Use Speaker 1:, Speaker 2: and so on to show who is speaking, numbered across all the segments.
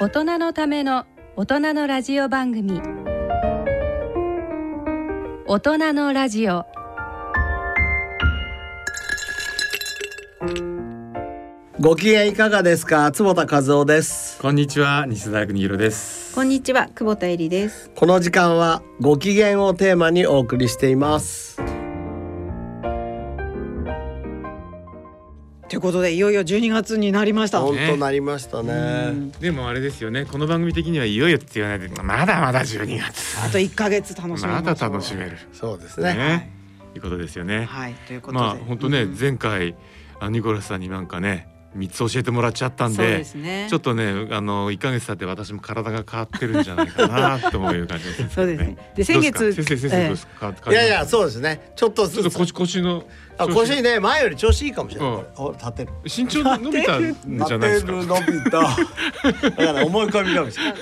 Speaker 1: 大人のための大人のラジオ番組。大人のラジオ。
Speaker 2: ご機嫌いかがですか？坪田和夫です。
Speaker 3: こんにちは西田邦弘です。
Speaker 4: こんにちは久保田恵里です。
Speaker 2: この時間はご機嫌をテーマにお送りしています
Speaker 4: ということでいよいよ12月になりました。
Speaker 2: 本当なりましたね。
Speaker 3: でもあれですよね。この番組的にはいよいよって言わないで。まだまだ12月。
Speaker 4: あと1ヶ月楽しみ
Speaker 3: まだ楽しめる。
Speaker 2: そうですね。
Speaker 3: ね。いうことですよね。
Speaker 4: はい。ということで。
Speaker 3: まあ本当ね
Speaker 4: うん。
Speaker 3: 前回あニコラスさんになんかね三つ教えてもらっちゃったんで
Speaker 4: ね。
Speaker 3: ちょっとねあの一ヶ月経って私も体が変わってるんじゃないかなと思う感じですね。
Speaker 4: そうですね。で先月
Speaker 3: 先生先生どうですか変わ
Speaker 2: いやいやそうですね。ちょっと
Speaker 3: ちょっと腰腰の
Speaker 2: あ腰ね前より調子いいかもしれない、
Speaker 3: うん。
Speaker 2: 立てる。
Speaker 3: 身長伸びたんじゃないですか？
Speaker 2: 立てる伸びた。だから思い込みかもしれない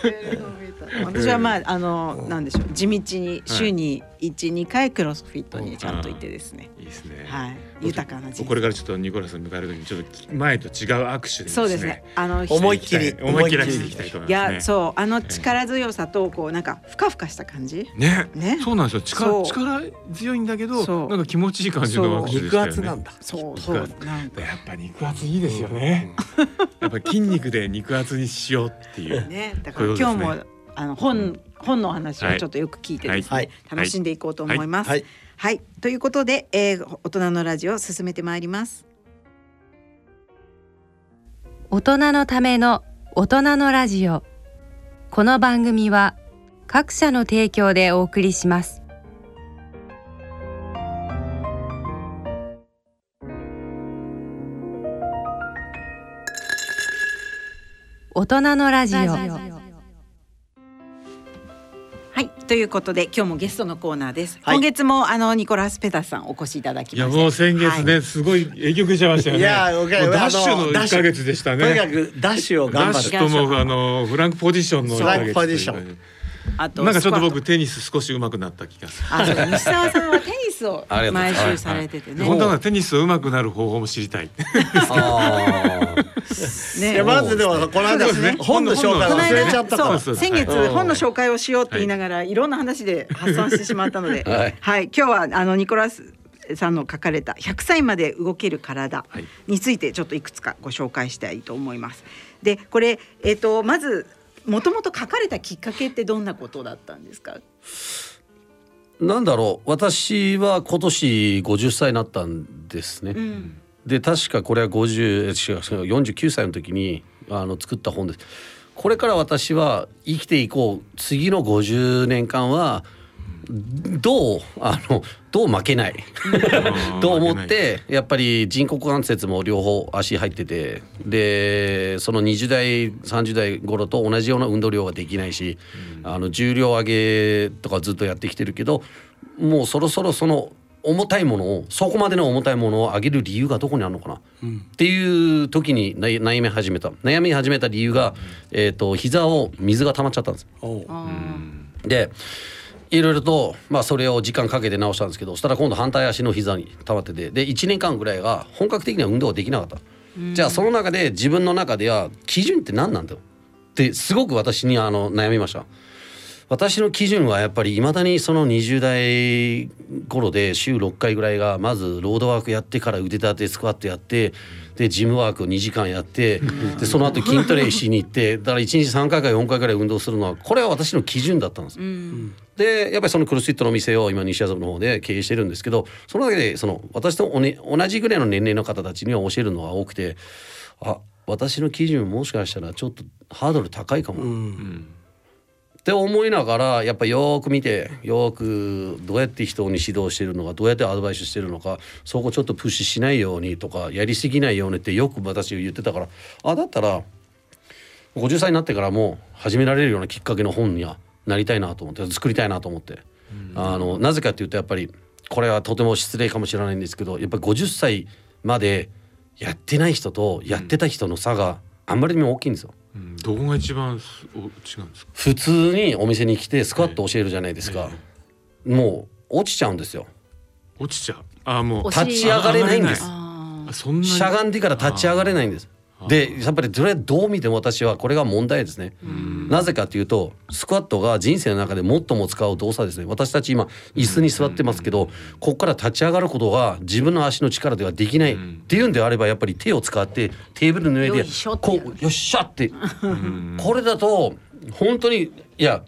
Speaker 4: 私はまああのなんでしょう地道に週に一二回クロスフィットにちゃんと行ってですね。
Speaker 3: い。いですね。
Speaker 4: はい。豊かな人生。
Speaker 3: これからちょっとニコラスさん迎える時にちょっと前と違う握手でですね。
Speaker 4: そうですね。あの
Speaker 2: 思いっきり
Speaker 3: 思いっきりしていきたいと思
Speaker 4: い
Speaker 3: いますね。
Speaker 4: やそうあの力強さとこうなんかふかふかした感じ。
Speaker 3: ね。
Speaker 4: ね。
Speaker 3: そうなんですよ。力力強いんだけど
Speaker 4: そう。
Speaker 3: なんか気持ちいい感じの握手でしたよね。
Speaker 2: 肉厚なんだ。
Speaker 4: そうそうなんか。
Speaker 3: やっぱ肉厚いいですよね、やっぱ筋肉で肉厚にしようっていう。
Speaker 4: ね。だから今日もあの本本の話をちょっとよく聞いてですね、
Speaker 2: はい。
Speaker 4: 楽しんでいこうと思います。
Speaker 2: はい。
Speaker 4: はい、ということで、えー、大人のラジオを進めてまいります。
Speaker 1: 大人のための大人のラジオ。この番組は各社の提供でお送りします。大人のラジオ
Speaker 4: はい、ということで今日もゲストのコーナーです。
Speaker 2: はい。
Speaker 4: 今月もあのニコラスペタスさんお越しいただき
Speaker 3: いや。もう先月ね、
Speaker 4: はい。
Speaker 3: すごい影響受けちゃいましたよね。
Speaker 2: いや
Speaker 3: ダッシュの
Speaker 2: あのダッシュ
Speaker 3: 1ヶ月でしたね。
Speaker 2: とにかくダッシュを頑
Speaker 3: ダッシ
Speaker 2: 張る
Speaker 3: ュともうあのフランクポジションの
Speaker 2: フランクポジション
Speaker 4: あと
Speaker 3: なんかちょっと僕テニス少し上手くなった気がする。
Speaker 4: ト。あ、そう西澤さんはテニスを 毎週されててね。
Speaker 3: 本当はテニス上手くなる方法も知りたい。
Speaker 2: あ
Speaker 4: ね。
Speaker 2: まずでもこの間
Speaker 3: ね
Speaker 2: 本の紹介忘れちゃ
Speaker 4: 間
Speaker 2: ったから。
Speaker 4: そう先月
Speaker 2: はい。
Speaker 4: 本の紹介をしようって言いながらい。ろんな話で発散してしまったので、
Speaker 2: はい。
Speaker 4: はい、今日はあのニコラスさんの書かれた100歳まで動ける体
Speaker 3: はい。
Speaker 4: についてちょっといくつかご紹介したいと思います。でこれ、えっとまずもともと書かれたきっかけってどんなことだったんですか？
Speaker 5: なんだろう私は今年50歳になったんですね。
Speaker 4: うん、
Speaker 5: で確かこれは50え違う違う49歳の時にあの作った本です。これから私は生きていこう次の50年間はどうあのどう負けない。と思ってやっぱり人工股関節も両方足入っててでその20代30代頃と同じような運動量ができないし、あの重量上げとかずっとやってきてるけどもうそろそろその重たいものをそこまでの重たいものを上げる理由がどこにあるのかな、っていう時に悩悩み始めた。悩み始めた理由が、えー、と膝を水が溜まっちゃったんです。でいろいろと、まあ、それを時間かけて直したんですけどそしたら今度反対足の膝に溜まっててで1年間ぐらいが本格的な運動ができなかった、じゃあその中で自分の中では基準って何なんだよ？ってすごく私にあの悩みました。私の基準はやっぱりいまだにその20代頃で週6回ぐらいがまずロードワークやってから腕立てスクワットやってでジムワークを2時間やってでその後筋トレしに行ってだから1日3回か4回ぐらい運動するのはこれは私の基準だったんです。
Speaker 4: うん。
Speaker 5: でやっぱりそのクロスフィットの店を今西麻布の方で経営してるんですけどその中でその私とお、ね、同じぐらいの年齢の方たちには教えるのが多くてあ私の基準もしかしたらちょっとハードル高いかも、
Speaker 2: うん
Speaker 5: って思いながらやっぱよーく見てよーくどうやって人に指導してるのかどうやってアドバイスしてるのかそこちょっとプッシュしないようにとかやりすぎないようにってよく私言ってたからあだったら50歳になってからも始められるようなきっかけの本にはなりたいなと思って作りたいなと思って、あのなぜかっていうとやっぱりこれはとても失礼かもしれないんですけどやっぱり50歳までやってない人とやってた人の差があんまりにも大きいんですよ。
Speaker 3: うんどこが一番違うんですか？
Speaker 5: 普通にお店に来てスクワット教えるじゃないですか、もう落ちちゃうんですよ。
Speaker 3: 落ちちゃう。あもう。
Speaker 5: 立ち上がれないんです。
Speaker 4: あ
Speaker 3: あそんなに？
Speaker 5: しゃがんでから立ち上がれないんですでやっぱりそれどう見ても私はこれが問題ですね。なぜかというとスクワットが人生の中で最も使う動作ですね。私たち今椅子に座ってますけど、ここから立ち上がることが自分の足の力ではできない。っていうんであればやっぱり手を使ってテーブルの上でこうよっしゃって。これだと本当にいや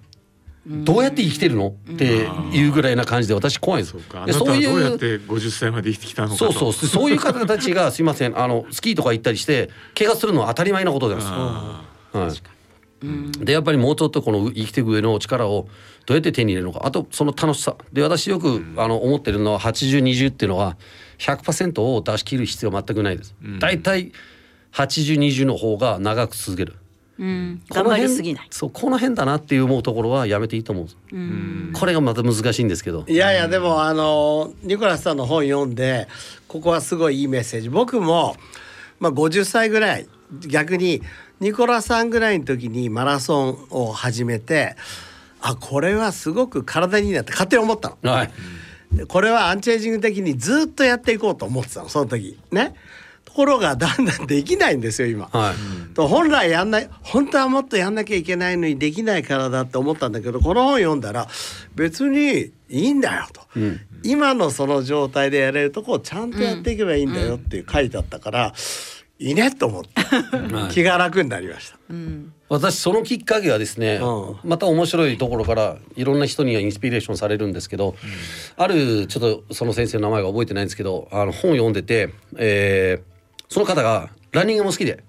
Speaker 5: どうやって生きてるの？っていうぐらいな感じで私怖いんです
Speaker 3: そうかあ
Speaker 5: で
Speaker 3: なたはどうやっ
Speaker 5: いう
Speaker 3: て50歳まで生きてきたのかと。
Speaker 5: そうそう。そういう方たちがすいません。あのスキーとか行ったりして怪我するのは当たり前なことです。
Speaker 3: あ
Speaker 5: はい、でやっぱりもうちょっとこの生きていく上の力をどうやって手に入れるのか。あとその楽しさ。で私よくあの思ってるのは8020っていうのは100%を出し切る必要は全くないです。だいたい8020の方が長く続ける。
Speaker 4: うん、
Speaker 5: この
Speaker 4: 頑張り
Speaker 5: 辺
Speaker 4: すぎない。
Speaker 5: そうこの辺だなっていう思うところはやめていいと思うんです。これがまた難しいんですけど。
Speaker 2: いやいやでもあのニコラスさんの本読んでここはすごいいいメッセージ僕も、まあ、50歳ぐらい逆にニコラさんぐらいの時にマラソンを始めてあこれはすごく体にいいなって勝手に思ったの。
Speaker 5: はい。
Speaker 2: でこれはアンチエイジング的にずっとやっていこうと思ってたのその時ね。ところがだんだんできないんですよ今。
Speaker 5: はい。
Speaker 2: と本来やんない本当はもっとやんなきゃいけないのにできないからだって思ったんだけどこの本読んだら別にいいんだよと、今のその状態でやれるとこをちゃんとやっていけばいいんだよっていう書いてあったから、いいねと思って
Speaker 5: はい
Speaker 2: 気が楽になりました。
Speaker 5: 私そのきっかけはですね、
Speaker 2: う
Speaker 5: また面白いところからいろんな人にはインスピレーションされるんですけど、あるちょっとその先生の名前が覚えてないんですけどあの本を読んでて、えーその方がランニングも好きで。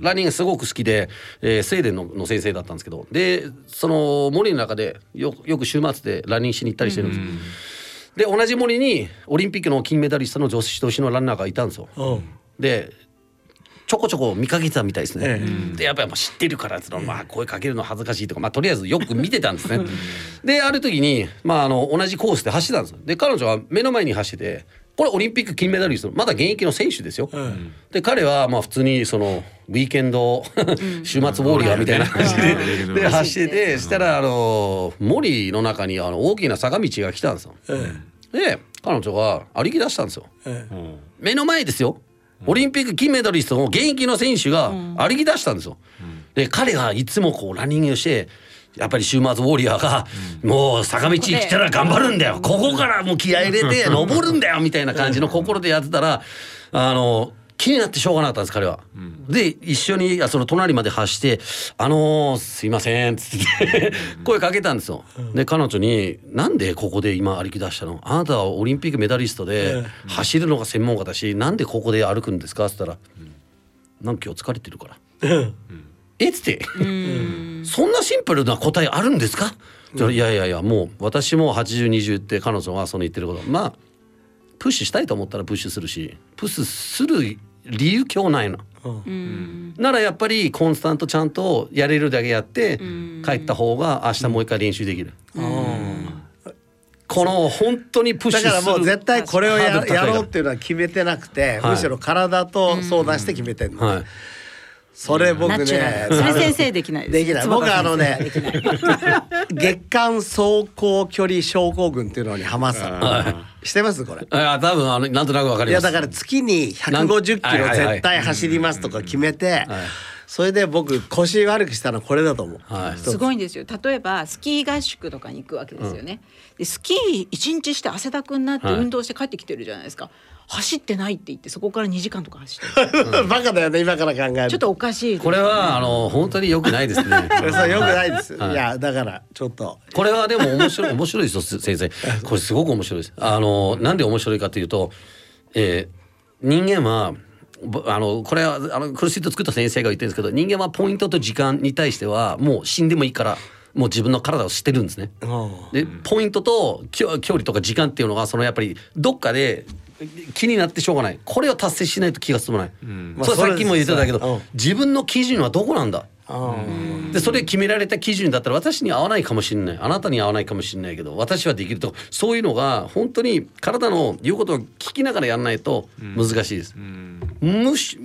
Speaker 5: ランニングすごく好きで、えースウェーデンのの先生だったんですけどでその森の中でよよく週末でランニングしに行ったりしてるんです、で同じ森にオリンピックの金メダリストの女子同士のランナーがいたんですよ。
Speaker 2: うん
Speaker 5: でちょこちょこ見かけてたみたいですね。
Speaker 2: え
Speaker 5: でやっぱりまあ知ってるからそのまあ声かけるの恥ずかしいとかまあとりあえずよく見てたんですね。である時にまああの同じコースで走ってたんですよ。で彼女は目の前に走っててこれオリンピック金メダリストまだ現役の選手ですよ。で彼はまあ普通にそのウィーケンド週末ウォーリアーみたいな感じで
Speaker 3: うん
Speaker 5: で走っててしたらあの森の中にあの大きな坂道が来たんですよ。で彼女が歩き出したんですよ。
Speaker 3: うん
Speaker 5: 目の前ですよ。オリンピック金メダリストの現役の選手が歩き出したんですよ。で彼がいつもこうランニングをしてやっぱり週末ウォーリアーがもう坂道来たら頑張るんだよ。ここからもう気合い入れて登るんだよみたいな感じの心でやってたらあの気になってしょうがなかったんです彼は。で一緒にあその隣まで走って「あのーすいません」っつって声かけたんですよ。で彼女に「なんでここで今歩き出したの？あなたはオリンピックメダリストで走るのが専門家だしなんでここで歩くんですか?」っつったら「なんか今日疲れてるから」え？っつってそんなシンプルな答えあるんですか、いやいやいやもう私も8020って彼女はその言ってること。まあプッシュしたいと思ったらプッシュするしプッシュする理由今日ないの。ならやっぱりコンスタントちゃんとやれるだけやって帰った方が明日もう一回練習できる。この本当にプッシュする
Speaker 2: だからもう絶対これをやろうっていうのは決めてなくて、
Speaker 5: はい。
Speaker 2: むしろ体と相談して決めてるの、
Speaker 5: はい
Speaker 2: それ僕ね
Speaker 4: それ先生できないです。
Speaker 2: できない。僕はあのね月間走行距離症候群っていうのにハマってたの。
Speaker 3: あ
Speaker 2: してますこれ？
Speaker 5: あ多分あのなんとなくわかります。
Speaker 2: いやだから月に150キロ絶対走りますとか決めてそれで僕腰悪くしたのこれだと思う、
Speaker 5: はい。
Speaker 4: すごいんですよ。例えばスキー合宿とかに行くわけですよね、でスキー一日して汗だくになって
Speaker 5: はい。
Speaker 4: 運動して帰ってきてるじゃないですか、走ってないって言ってそこから2時間とか走ってる。
Speaker 2: バカだよね今から考える
Speaker 4: ちょっとおかしい
Speaker 5: これはあの本当に良くないですね。
Speaker 2: そうよくないです、
Speaker 5: はい。
Speaker 2: い、やだからちょっと。
Speaker 5: これはでも面白い面白いですよ先生。これすごく面白いです。あのなんで面白いかというと、えー人間はぼあのこれはあのクルシット作った先生が言ってるんですけど人間はポイントと時間に対してはもう死んでもいいからもう自分の体を知ってるんですね。でポイントと距離とか時間っていうのがそのやっぱりどっかで気になってしょうがない。これを達成しないと気が済まない、
Speaker 2: まあ
Speaker 5: それさっきも言ってたけど、自分の基準はどこなんだ？
Speaker 2: うん
Speaker 5: でそれ決められた基準だったら私に合わないかもしれない。あなたに合わないかもしれないけど私はできるとそういうのが本当に体の言うことを聞きながらやらないと難しいです。むし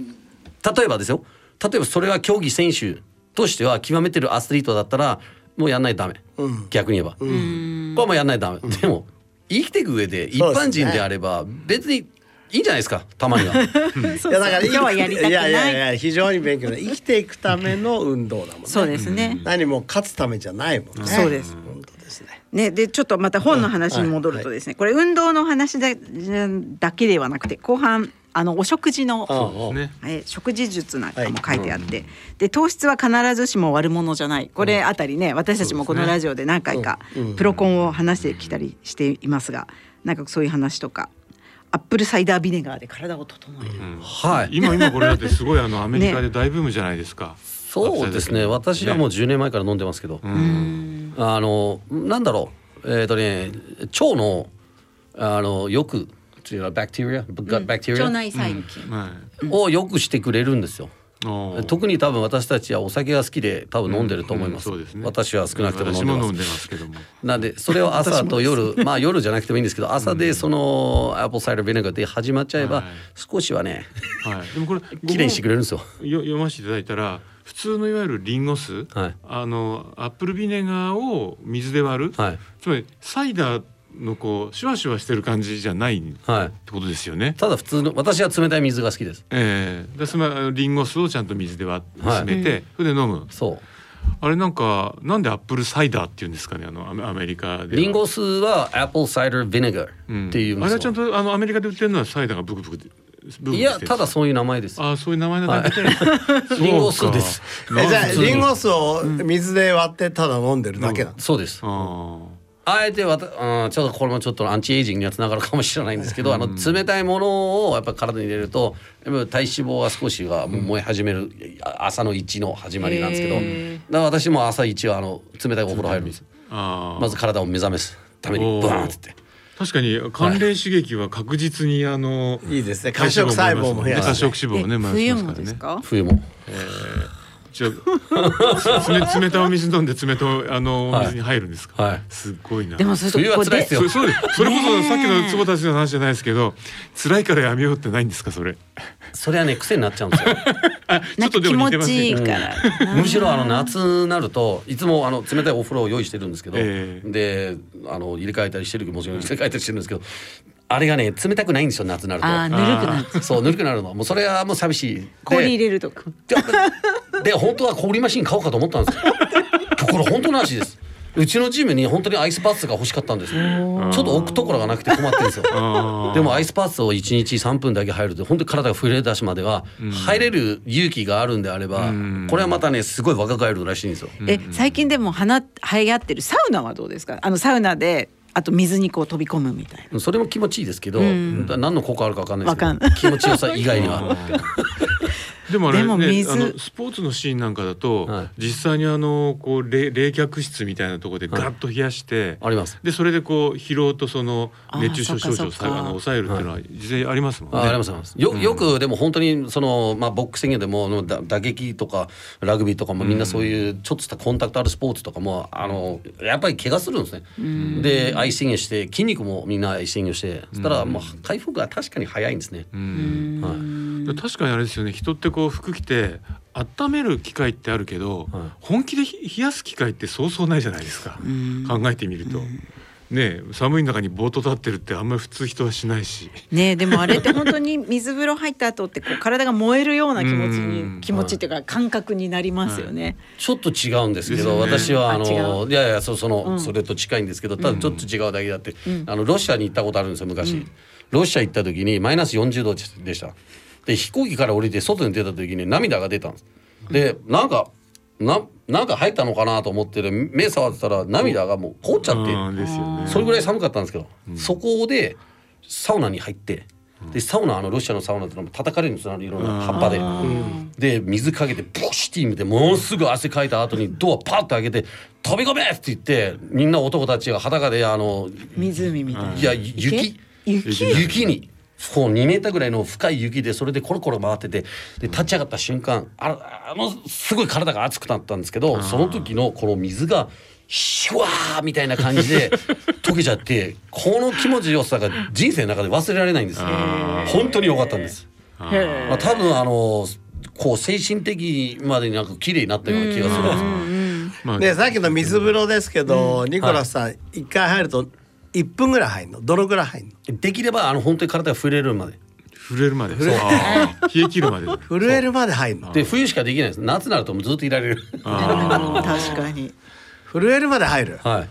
Speaker 5: 例えばですよ。例えばそれは競技選手としては極めてるアスリートだったらもうやんないとダメ、逆に言えば、これはもうやんないとダメ、でも生きていく上で一般人であれば別にいいんじゃないですか？たまには。
Speaker 4: そう
Speaker 2: いやだから
Speaker 4: 今日はやりたくない。
Speaker 2: やいやいや非常に勉強だ生きていくための運動だもんね。
Speaker 4: そうですね、
Speaker 2: 何も勝つためじゃないもんね。
Speaker 4: そうです。
Speaker 2: 本当ですね。
Speaker 4: ね、でちょっとまた本の話に戻るとですね、これ運動の話だだけではなくて後半あのお食事の
Speaker 2: うんうん。
Speaker 3: ね。
Speaker 4: えー食事術なんかも書いてあって、で糖質は必ずしも悪者じゃない。これあたりね私たちもこのラジオで何回かプロコンを話してきたりしていますがなんかそういう話とかアップルサイダービネガーで体を整える、
Speaker 5: はい。
Speaker 3: 今今これだってすごいあの アメリカで大ブームじゃないですか。
Speaker 5: そうですね。私はもう10年前から飲んでますけど、
Speaker 3: うん。
Speaker 5: あのなんだろう。えっ、とね腸のあのよく違うバクテリアガバクテリア
Speaker 4: 腸内細菌、
Speaker 3: はい。
Speaker 5: をよくしてくれるんですよ。特に多分私たちはお酒が好きで多分飲んでると思います,、
Speaker 3: うんうんそうですね。
Speaker 5: 私は少なくとも飲んでます。
Speaker 3: けども。
Speaker 5: なんでそれを朝と夜まあ夜じゃなくてもいいんですけど朝でそのアップルサイダービネガーで始まっちゃえば
Speaker 3: はい。
Speaker 5: 少しはね
Speaker 3: はい。でもこれ
Speaker 5: 綺麗にしてくれるんですよ。
Speaker 3: よ読ませていただいたら普通のいわゆるリンゴ酢、
Speaker 5: はい。
Speaker 3: あのアップルビネガーを水で割る、
Speaker 5: はい。
Speaker 3: つまりサイダーのこうシュワシュワしてる感じじゃないっ
Speaker 5: はい。
Speaker 3: てことですよね。
Speaker 5: ただ普通の私は冷たい水が好きです。
Speaker 3: ええ。でそのリンゴ酢をちゃんと水で割って
Speaker 5: はい。
Speaker 3: 薄めて、それで飲む。
Speaker 5: そう。
Speaker 3: あれなんかなんで apple cider って言うんですかねあのアメリカでは。
Speaker 5: リンゴ酢は apple cider vinegar っていうん。
Speaker 3: あれはちゃんとあのアメリカで売ってるのはサイダーがブクブクブクブク
Speaker 5: いやただそういう名前です
Speaker 3: あそういう名前のだけで、
Speaker 5: リンゴ酢です
Speaker 2: じゃリンゴ酢を水で割ってただ飲んでるだけなの
Speaker 5: そうです
Speaker 3: あ
Speaker 5: あえてわた、うん、ちょっとこれもちょっとアンチエイジングにはつながるかもしれないんですけど、あの冷たいものをやっぱ体に入れるとやっぱ体脂肪は少しは燃え始める、あ朝の1の始まりなんですけどだ
Speaker 4: へ
Speaker 5: から私も朝1はあの冷たいお風呂入るんです。
Speaker 3: あ
Speaker 5: まず体を目覚めすためにブワーンって。って
Speaker 3: 確かに寒冷刺激は確実にあの
Speaker 2: いいですね。過食細胞も増や
Speaker 3: 過
Speaker 2: して
Speaker 3: 食脂肪をね燃
Speaker 4: 冬
Speaker 3: やしますからね。
Speaker 4: もですか
Speaker 5: 冬も
Speaker 3: じゃあ冷冷たいお水飲んで冷たいあのお水に入るんですか、
Speaker 5: はい。
Speaker 3: すごいな。
Speaker 4: でもそれ
Speaker 5: は
Speaker 4: ここで
Speaker 5: 辛いですよ。
Speaker 3: そそれこそさっきの坪田先生の話じゃないですけど辛いからやめようってないんですかそれ？
Speaker 5: それはね癖になっちゃうんですよ。
Speaker 3: あちょっとで
Speaker 4: なんか気持
Speaker 3: も似てますね。
Speaker 4: ちいいから、
Speaker 5: むしろあの夏になるといつもあの冷たいお風呂を用意してるんですけど、
Speaker 3: え
Speaker 5: であの入れ替えたりしてるもちろん入れ替えたりしてるんですけどあれがね冷たくないんですよ夏になると。
Speaker 4: あーぬるくなっちゃう
Speaker 5: そうぬるくなるの。もうそれはもう寂しい。で
Speaker 4: 氷入れるとか。
Speaker 5: でで本当は氷マシン買おうかと思ったんですよ。これ本当の話です。うちのジムに本当にアイスパーツが欲しかったんですよ。ちょっと置くところがなくて困ってるんですよ。でもアイスパーツを1日3分だけ入ると本当に体が震え出しまでは入れる勇気があるんであれば
Speaker 3: ん。
Speaker 5: これはまたねすごい若返るらしいんですよ。
Speaker 4: え最近でも花流行ってるサウナはどうですか？あのサウナであと水にこう飛び込むみたいな。
Speaker 5: それも気持ちいいですけど、
Speaker 4: ん。
Speaker 5: だ何の効果あるかわかんないですけど気持ちよさ以外には
Speaker 3: でもあれね
Speaker 4: 水
Speaker 3: あのスポーツのシーンなんかだと、
Speaker 5: はい。
Speaker 3: 実際にあのこう冷冷却室みたいなところでガッと冷やして、
Speaker 5: あります。
Speaker 3: でそれでこう疲労とその熱中症症状をあの抑えるっていうのは実際ありますもんね。
Speaker 5: あありますあります。よよくでも本当にその、まあ、ボックシングでもだ打撃とかラグビーとかもみんなそういうちょっとしたコンタクトあるスポーツとかもあのやっぱり怪我するんですね。でアイシングして筋肉もみんなアイシングしてそしたらもう回復が確かに早いんですね。
Speaker 3: うん。
Speaker 5: はい
Speaker 3: 確かにあれですよね。人ってこう服着て温める機会ってあるけど、
Speaker 5: はい。
Speaker 3: 本気でひ冷やす機会ってそうそうないじゃないですか、考えてみると。ねえ寒い中にぼーっと立ってるってあんまり普通人はしないし。
Speaker 4: ねえでもあれって本当に水風呂入った後ってこう 体が燃えるような気持ち
Speaker 3: うん
Speaker 4: に気持ちっていうか感覚になりますよね。
Speaker 5: ちょっと違うんですけど、
Speaker 3: ね
Speaker 5: 私はあの
Speaker 4: う？
Speaker 5: いやいやそその、
Speaker 4: うん。
Speaker 5: それと近いんですけどただちょっと違うだけだって、あのロシアに行ったことあるんですよ昔、ロシア行った時にマイナス40度でしたで飛行機から降りて外に出た時に涙が出たんですでなんかななんか入ったのかなと思って目触ってたら涙がもう凍っちゃって、
Speaker 3: うんですよね。
Speaker 5: それぐらい寒かったんですけど、そこでサウナに入ってでサウナあのロシアのサウナってのも叩かれるんですよいろんな葉っぱで。で水かけてポシティームでものすぐ汗かいた後にドアパッと開けて「飛び込め!」って言ってみんな男たちが裸であの
Speaker 4: 湖みたいな。
Speaker 5: いや雪？
Speaker 4: 雪？
Speaker 5: 雪にこう2メーターぐらいの深い雪でそれでコロコロ回っててで立ち上がった瞬間ああのすごい体が熱くなったんですけどその時のこの水がシュワーみたいな感じで 溶けちゃってこの気持ちよさが人生の中で忘れられないんですよ。本当に良かったんです。まあ、多分あのこう精神的までになんか綺麗になったような気がするんですよ。
Speaker 3: まあ
Speaker 2: でさっきの水風呂ですけど、ニコラスさん一回入ると1分ぐらい入るの？どのぐらい入るの？
Speaker 5: できればあの本当に体が触れるまで。
Speaker 3: 震えるまで。冷え切るまで。
Speaker 2: 震えるまで入るの？
Speaker 5: で冬しかできないです。夏になるともうずっといられる。
Speaker 3: あ
Speaker 4: 確かに。
Speaker 2: 震えるまで入る？
Speaker 5: はい。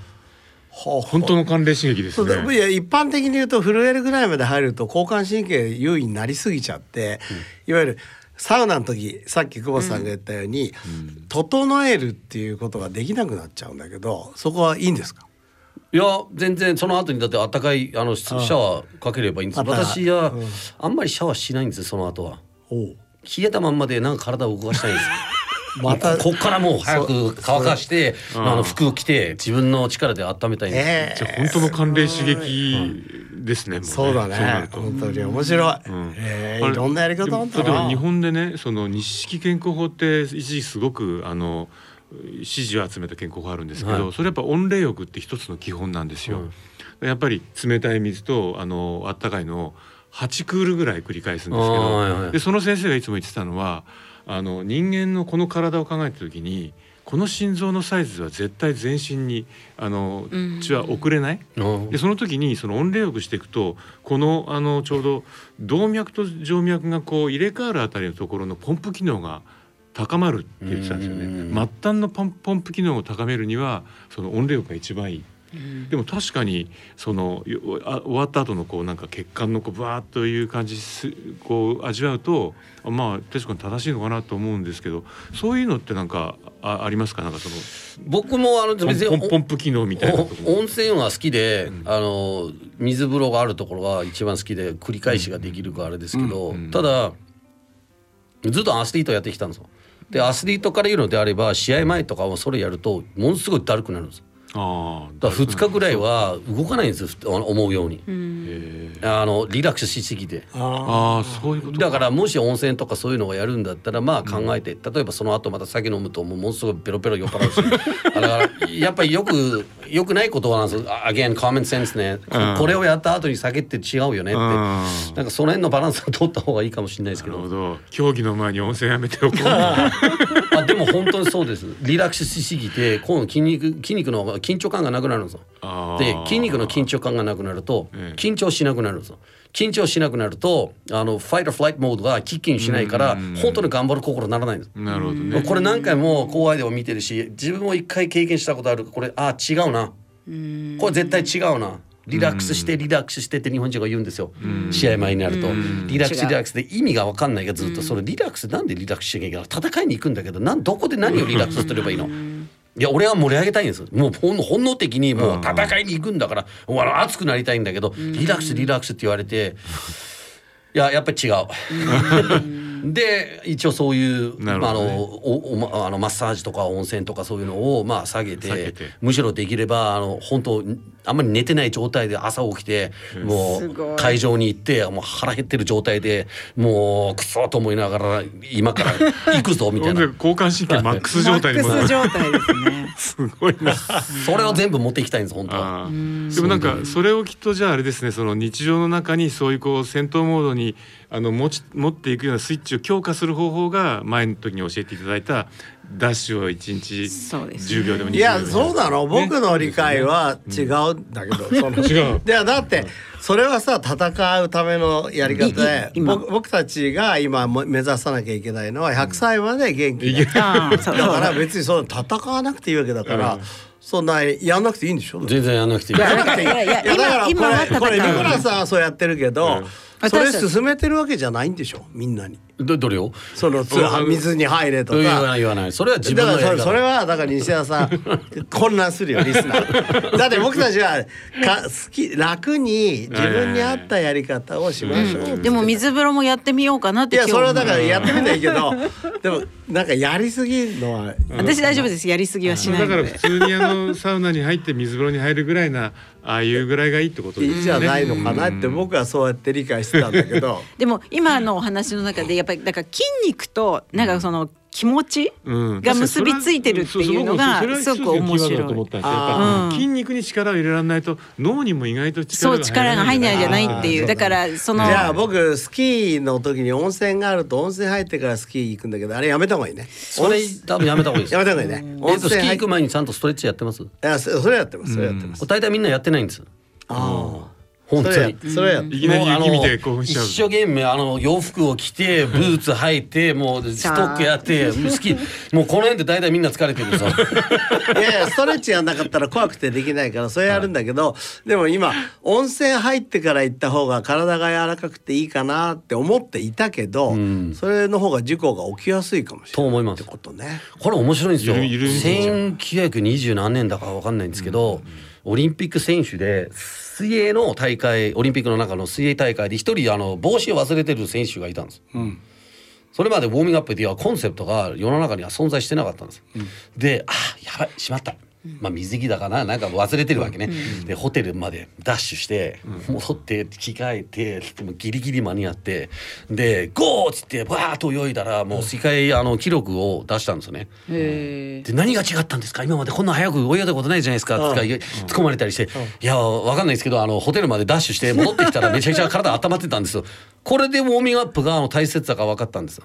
Speaker 2: ほう
Speaker 3: ー本当の寒冷刺激ですね。
Speaker 2: いや一般的に言うと震えるぐらいまで入ると交感神経優位になりすぎちゃって、いわゆるサウナの時さっき久保田さんが言ったように、整えるっていうことができなくなっちゃうんだけどそこはいいんですか？
Speaker 5: いや全然その後にだってあったかいあのシャワーかければいいんです。私は、
Speaker 2: うん。
Speaker 5: あんまりシャワーしないんですよその後は。冷えたまんまでなんか体を動かしたいんです。
Speaker 2: また
Speaker 5: こっからもう早く乾かして
Speaker 3: そう
Speaker 5: あの服を着て自分の力で温めたいんです、
Speaker 2: ええ。
Speaker 3: じゃあ本当の寒冷刺激ですねも
Speaker 2: そうだ
Speaker 3: な
Speaker 2: ね本当に面白い、
Speaker 3: ん。
Speaker 2: えーいろんなやり方あんだな。
Speaker 3: でも例えば日本でねその日式健康法って一時すごくあの支持を集めた健康法あるんですけど、
Speaker 5: はい。
Speaker 3: それやっぱ温冷浴って一つの基本なんですよ。やっぱり冷たい水とあのあったかいのを8クールぐらい繰り返すんですけど、
Speaker 5: はいはい。
Speaker 3: でその先生がいつも言ってたのはあの人間のこの体を考えた時にこの心臓のサイズは絶対全身にあの血は送れない。
Speaker 5: うん
Speaker 3: でその時にその温冷浴していくとこのあのちょうど動脈と静脈がこう入れ替わるあたりのところのポンプ機能が高まるって言ってたんですよね。
Speaker 5: うん
Speaker 3: 末端のポンポンプ機能を高めるにはその温冷浴が一番いい。でも確かにその終わった後のこうなんか血管のこうバーッという感じすこう味わうとあまあ確かに正しいのかなと思うんですけどそういうのってなんかあありますか？なんかその
Speaker 5: 僕もあの別に
Speaker 3: ポンポンプ機能みたいな
Speaker 5: 温泉は好きで、あの水風呂があるところが一番好きで繰り返しができるからあれですけど、
Speaker 3: うん
Speaker 5: ただずっとアスリートやってきたんですよ。でアスリートから言うのであれば試合前とかもそれやるとものすごいだるくなるんです。
Speaker 3: ああ
Speaker 5: だから2日ぐらいは動かないんですよ思うように、
Speaker 3: へえ
Speaker 5: あのリラックスしすぎて。
Speaker 3: ああそういうこと
Speaker 5: だからもし温泉とかそういうのをやるんだったらまあ考えて、例えばその後また酒飲むともうものすごいペロペロ酔っ払うし あだからやっぱりよくよくないことなんですよ。again common sense ね、
Speaker 3: うん。
Speaker 5: これをやった後に酒って違うよねって、
Speaker 3: うん。
Speaker 5: なんかその辺のバランスを取った方がいいかもしれないですけど。
Speaker 3: なるほど。競技の前に温泉やめておこう
Speaker 5: あでも本当にそうです。リラックスしすぎて今度筋肉筋肉の緊張感がなくなるんですよ。で筋肉の緊張感がなくなると
Speaker 3: ええ。
Speaker 5: 緊張しなくなるんですよ。緊張しなくなるとあのファイトフライトモードがキッキンしないから
Speaker 3: うん
Speaker 5: 本当に頑張る心にならないんです
Speaker 3: なるほどね。
Speaker 5: これ何回も後輩でも見てるし自分も一回経験したことあるこれあ違うな。これ絶対違うなリラックスしてリラックスしてって日本人が言うんですよ。試合前になると。リラックスリラックスで意味が分かんないがずっとそれリラックスなんでリラックスしなきゃいけないの戦いに行くんだけどなんどこで何をリラックスすればいいの？いや俺は盛り上げたいんですもう本本能的にもう戦いに行くんだから熱くなりたいんだけどリラックスリラックスって言われていややっぱり違う。で一応そういう、
Speaker 3: ね。
Speaker 5: まああのおおまあのマッサージとか温泉とかそういうのをまあ下げて
Speaker 3: 下げて。
Speaker 5: むしろできればあの本当あんまり寝てない状態で朝起きてもう会場に行ってもう腹減ってる状態でもうクソと思いながら今から行くぞみたいな。
Speaker 3: 交感神経マックス状態にも
Speaker 4: マックス状態ですね。
Speaker 3: すごいな。
Speaker 5: それを全部持っていきたいんです本当
Speaker 3: でもなんかそれをきっとじゃああれですねその日常の中にそういうこう戦闘モードにあの持ち持っていくようなスイッチを強化する方法が前の時に教えていただいたダッシュを1日
Speaker 4: そうです
Speaker 3: 10秒でも20秒
Speaker 2: いや
Speaker 3: でも
Speaker 2: そうなの。僕の理解は違うんだけど、その。
Speaker 3: 違う
Speaker 2: いやだってそれはさ戦うためのやり方で僕僕たちが今も目指さなきゃいけないのは100歳まで元気で、
Speaker 4: ああそう。
Speaker 2: だから別にそう戦わなくていいわけだから、そんなやんなくていいんでしょ？
Speaker 5: 全然やんなくていい。
Speaker 2: いい。
Speaker 4: いやいや
Speaker 2: いやだから
Speaker 4: 今
Speaker 2: これこれ
Speaker 4: 戦う
Speaker 2: ニコラさんはそうやってるけど、
Speaker 3: うん
Speaker 2: それ進めてるわけじゃないんでしょ？みんなに。
Speaker 5: どどれを？
Speaker 2: そのつ水に入れとか。
Speaker 5: 言わない言わない。それは自分
Speaker 2: だから
Speaker 5: のやり方。
Speaker 2: それそれはだから西田さん 混乱するよリスナー。だって僕たちはか好き楽に自分に合ったやり方をしましょう。
Speaker 4: でも水風呂もやってみようかなって
Speaker 2: いやそれはだからやってみないいけど、でもなんかやりすぎるのは。
Speaker 4: 私大丈夫です。やりすぎはしない
Speaker 3: だから普通にあのサウナに入って水風呂に入るぐらいなああいうぐらいがいいってことですね。
Speaker 2: いいんじゃないのかなって僕はそうやって理解してたんだけど。
Speaker 4: でも今のお話の中でやっぱりだから筋肉となんかその気持ち
Speaker 3: うん。
Speaker 4: が結びついてるっていうのがすごく面白い。
Speaker 3: 筋肉に力を入れられないと脳にも意外と
Speaker 4: そう力が入んないじゃないっていう。だからその
Speaker 2: じゃあ僕スキーの時に温泉があると温泉入ってからスキー行くんだけどあれやめた方がいいね。
Speaker 5: それ多分やめた方がいいです
Speaker 2: やめた方がいいね。温
Speaker 5: えっとスキー
Speaker 2: 入っ
Speaker 5: 行く前にちゃんとストレッチやってます？
Speaker 2: いやそそれやってますそれやってます。
Speaker 5: 大体みんなやってないんです。
Speaker 2: あ
Speaker 5: 本本当に。
Speaker 2: それや
Speaker 3: いきなり雪見て興奮しちゃう
Speaker 5: 一生懸命あの洋服を着てブーツ履いてもうストックやって 好き。もうこの辺で大体みんな疲れてるさ
Speaker 2: いやいやストレッチがなかったら怖くてできないからそれやるんだけど、でも今温泉入ってから行った方が体が柔らかくていいかなって思っていたけど、
Speaker 5: ん。
Speaker 2: それの方が事故が起きやすいかもしれない。
Speaker 5: と思います。
Speaker 2: ってことね。
Speaker 5: これ面白いんですよ。
Speaker 3: ゆるゆる。みたいな
Speaker 5: 1920何年だかわかんないんですけど、オリンピック選手で水泳の大会オリンピックの中の水泳大会で一人あの帽子を忘れてる選手がいたんです、それまでウォーミングアップではコンセプトが世の中には存在してなかったんです、であやばいしまったまあ水着だかななんか忘れてるわけね、でホテルまでダッシュして、戻って着替えてギリギリ間に合ってでゴーっつってバーッと泳いだらもう世界あの記録を出したんですよね。
Speaker 4: へ
Speaker 5: で何が違ったんですか？今まで。こんな早く泳いだことないじゃないですか」とか突っ込まれたりして「いやわかんないですけどあのホテルまでダッシュして戻ってきたらめちゃくちゃ体温まってたんですよ」これでウォーミングアップが大切さが分かったんですよ。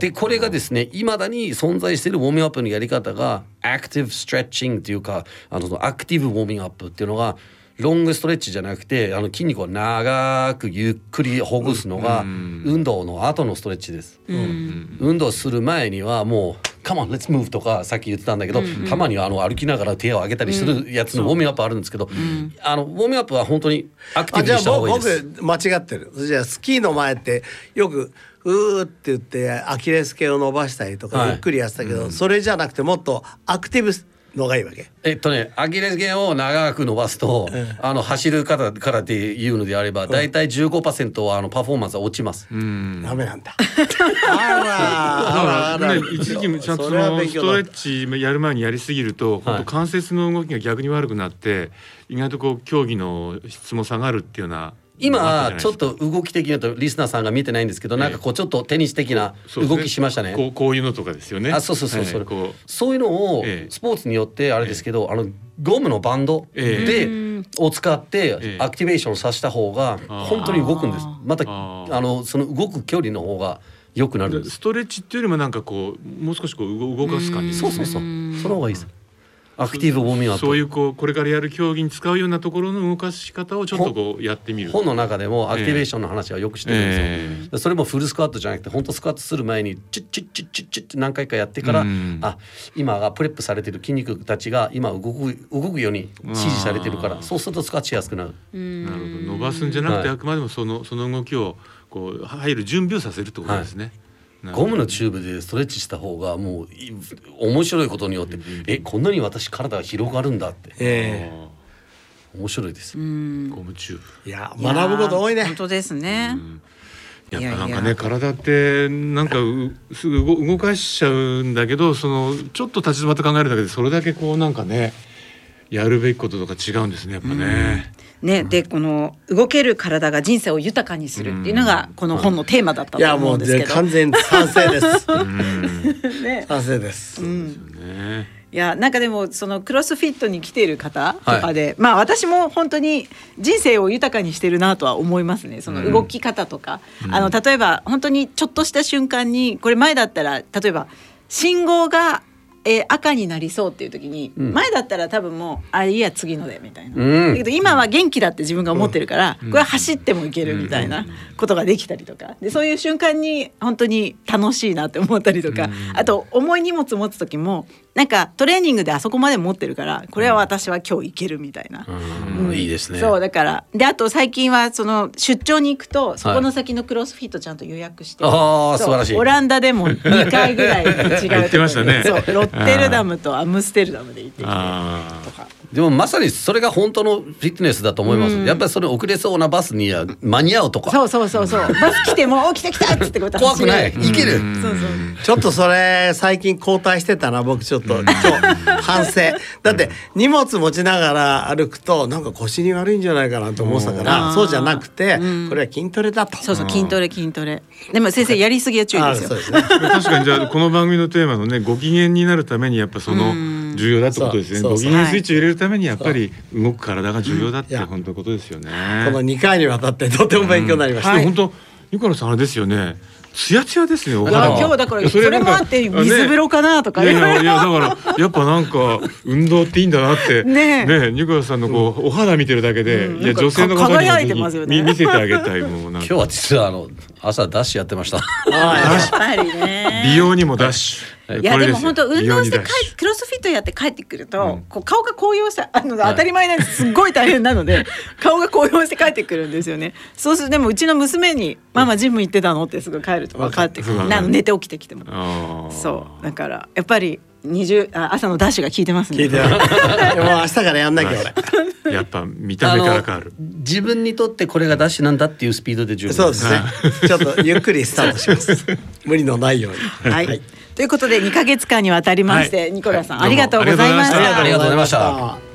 Speaker 5: でこれがですねいまだに存在しているウォーミングアップのやり方がアクティブストレッチングっていうかあのアクティブウォーミングアップっていうのがロングストレッチじゃなくてあの筋肉を長くゆっくりほぐすのが運動の後のストレッチです。運動する前にはもう「Come on let's move」とかさっき言ってたんだけど、たまにはあの歩きながら手を上げたりするやつのウォーミングアップあるんですけど、あのウォーミングアップは本当にアクティブにした
Speaker 2: あじゃあ僕
Speaker 5: 方がいいです。
Speaker 2: 僕間違ってるじゃあスキーの前ってよくうーって言ってアキレス腱を伸ばしたりとか
Speaker 5: はい。
Speaker 2: ゆっくりやってたけど、それじゃなくてもっとアクティブのがいいわけ？
Speaker 5: えっとね、アキレス腱を長く伸ばすと、あの走る方からでいうのであれば、だいたい15%はあのパフォーマンスは落ちます。
Speaker 3: うん。
Speaker 2: ダメなんだ。あらあら
Speaker 3: ね、一時期ちゃんとストレッチやる前にやりすぎると、本当関節の動きが逆に悪くなって意外とこう競技の質も下がるっていうような
Speaker 5: 今ちょっ
Speaker 3: と
Speaker 5: と動き的にとリスナーさんが見てないんですけど、なんかこうちょっとテニス的な動きしましたね。
Speaker 3: こうこういうのとかですよね。
Speaker 5: あそうそうそう、
Speaker 3: はい
Speaker 5: それ。
Speaker 3: こ
Speaker 5: そういうのを
Speaker 3: ええ。
Speaker 5: スポーツによってあれですけど、あのゴムのバンド
Speaker 3: え
Speaker 5: で、を使って
Speaker 3: ええ。
Speaker 5: アクティベーションさせた方が本当に動くんです。また
Speaker 3: あ
Speaker 5: のその動く距離の方が良くなるんです。
Speaker 3: ストレッチっていうよりもなんかこうもう少しこう動動かす感じですね。
Speaker 5: そうそうそう。その方がいいです active warming
Speaker 3: そういうこうこれからやる競技に使うようなところの動かし方をちょっとこうやってみる。
Speaker 5: 本の中でも activation の話はよくしてるんですよ、
Speaker 3: え
Speaker 5: でそれもフルスクワットじゃなくて本当スクワットする前にチュッチュッチュッチュッチュッって何回かやってから、
Speaker 3: うん
Speaker 5: あ今が prep されてる筋肉たちが今動く動くように指示されてるからそうするとスクワットしやすくなる
Speaker 3: なるほど伸ばすんじゃなくて、
Speaker 5: はい
Speaker 3: あくまでもそのその動きをこう入る準備をさせるってことですね、なるほど
Speaker 5: ゴムのチューブでストレッチした方がもうい面白いことによってえこんなに私体が広がるんだって。
Speaker 2: え
Speaker 5: 面白いです、
Speaker 3: ゴムチューブ。
Speaker 2: えいや学ぶこと多いね。
Speaker 4: 本。当ですね。
Speaker 3: やっぱなんかね体ってなんかうすぐ動動かしちゃうんだけどそのちょっと立ち止まって考えるだけでそれだけこうなんかねやるべきこととか違うんですねやっぱね。
Speaker 4: ね、でこの動ける体が人生を豊かにするっていうのがこの本のテーマだったと
Speaker 2: いやもう
Speaker 4: 思うんですけど。
Speaker 2: 完全に賛成です。
Speaker 3: うん。
Speaker 4: ね、
Speaker 2: 賛成です。
Speaker 3: ね。
Speaker 4: いやなんかでもそのクロスフィットに来ている方とかで、まあ私も本当に人生を豊かにしてるなとは思いますね。その動き方とか、あの例えば本当にちょっとした瞬間にこれ前だったら例えば信号が、えー赤になりそうっていう時に、前だったら多分もうあいいや次のでみたいな、
Speaker 5: うん。
Speaker 4: だけど今は元気だって自分が思ってるから、これは走ってもいけるみたいなことができたりとか。でそういう瞬間に本当に楽しいなって思ったりとか、あと重い荷物持つ時もなんかトレーニングであそこまで持ってるからこれは私は今日いけるみたいな。
Speaker 5: うん。いいですね。
Speaker 4: そうだから。であと最近はその出張に行くとそこの先のクロスフィットちゃんと予約して、
Speaker 5: あー
Speaker 4: そう
Speaker 5: 素晴らしい。
Speaker 4: オランダでも2回ぐらい違うところで。
Speaker 3: 言ってましたね。
Speaker 4: そうロッテルダムとアムステルダムで行ってきて
Speaker 3: あ
Speaker 4: とか
Speaker 5: でもまさにそれが本当のフィットネスだと思います、やっぱりそれ遅れそうなバスには間に合うとか。
Speaker 4: そうそうそうそう。バス来ても「お来た来た!」っつってこうやって
Speaker 5: 怖くない？いける、
Speaker 4: そうそう。
Speaker 2: ちょっとそれ最近交代してたな僕ちょっと。今日反省。だって荷物持ちながら歩くとなんか腰に悪いんじゃないかなと思ってたからそうじゃなくてこれは筋トレだと。
Speaker 4: そうそう筋トレ筋トレ。でも先生やりすぎは注意ですよ。
Speaker 3: 確かにじゃあこの番組のテーマのねご機嫌になるためにやっぱその重要だってことですね。
Speaker 2: そうそうそう。
Speaker 3: ご機嫌スイッチを入れるためにやっぱり動く体が重要だって
Speaker 2: いや
Speaker 3: 本当のことですよね。
Speaker 2: この2回にわたってとても勉強になりました、
Speaker 3: 本当ニコラさんあれですよね。ツヤツヤですね
Speaker 4: 今日だからそれもあって水風呂かなとか。
Speaker 3: いやいやいやだからやっぱなんか運動っていいんだなって。
Speaker 4: ねえ。
Speaker 3: ニコラスさんのこうお肌見てるだけで、
Speaker 4: うん。
Speaker 3: いや女性の方にも
Speaker 4: 輝いてますよね。
Speaker 3: 見見せてあげたいもうなんか。
Speaker 5: 今日は実はあの朝ダッシュやってました。
Speaker 4: やっぱりね。
Speaker 3: 美容にもダッシュ。
Speaker 4: い。やでも本当運動してクロスフィットやって帰ってくると、
Speaker 3: うん。
Speaker 4: こう顔が高揚したあの、当たり前なんです。すっごい大変なので 顔が高揚して帰ってくるんですよね。そうするとでもうちの娘に「ママジム行ってたの?」ってすぐ帰ると分かってくる。なの寝て起きてきても。そう。だからやっぱり20あ朝のダッシュが効いてますね。
Speaker 2: 聞いてない。で も明日からやんなきゃ俺。
Speaker 3: やっぱ見た目から変わる。
Speaker 5: 自分にとってこれがダッシュなんだっていうスピードで十分。
Speaker 2: そうですね。ちょっとゆっくりスタートします。無理のないように。
Speaker 4: はい、ということで2か月間にわたりまして、
Speaker 3: はい。
Speaker 4: ニコラさん、
Speaker 3: ありがとうございました。
Speaker 5: ありがとうございました。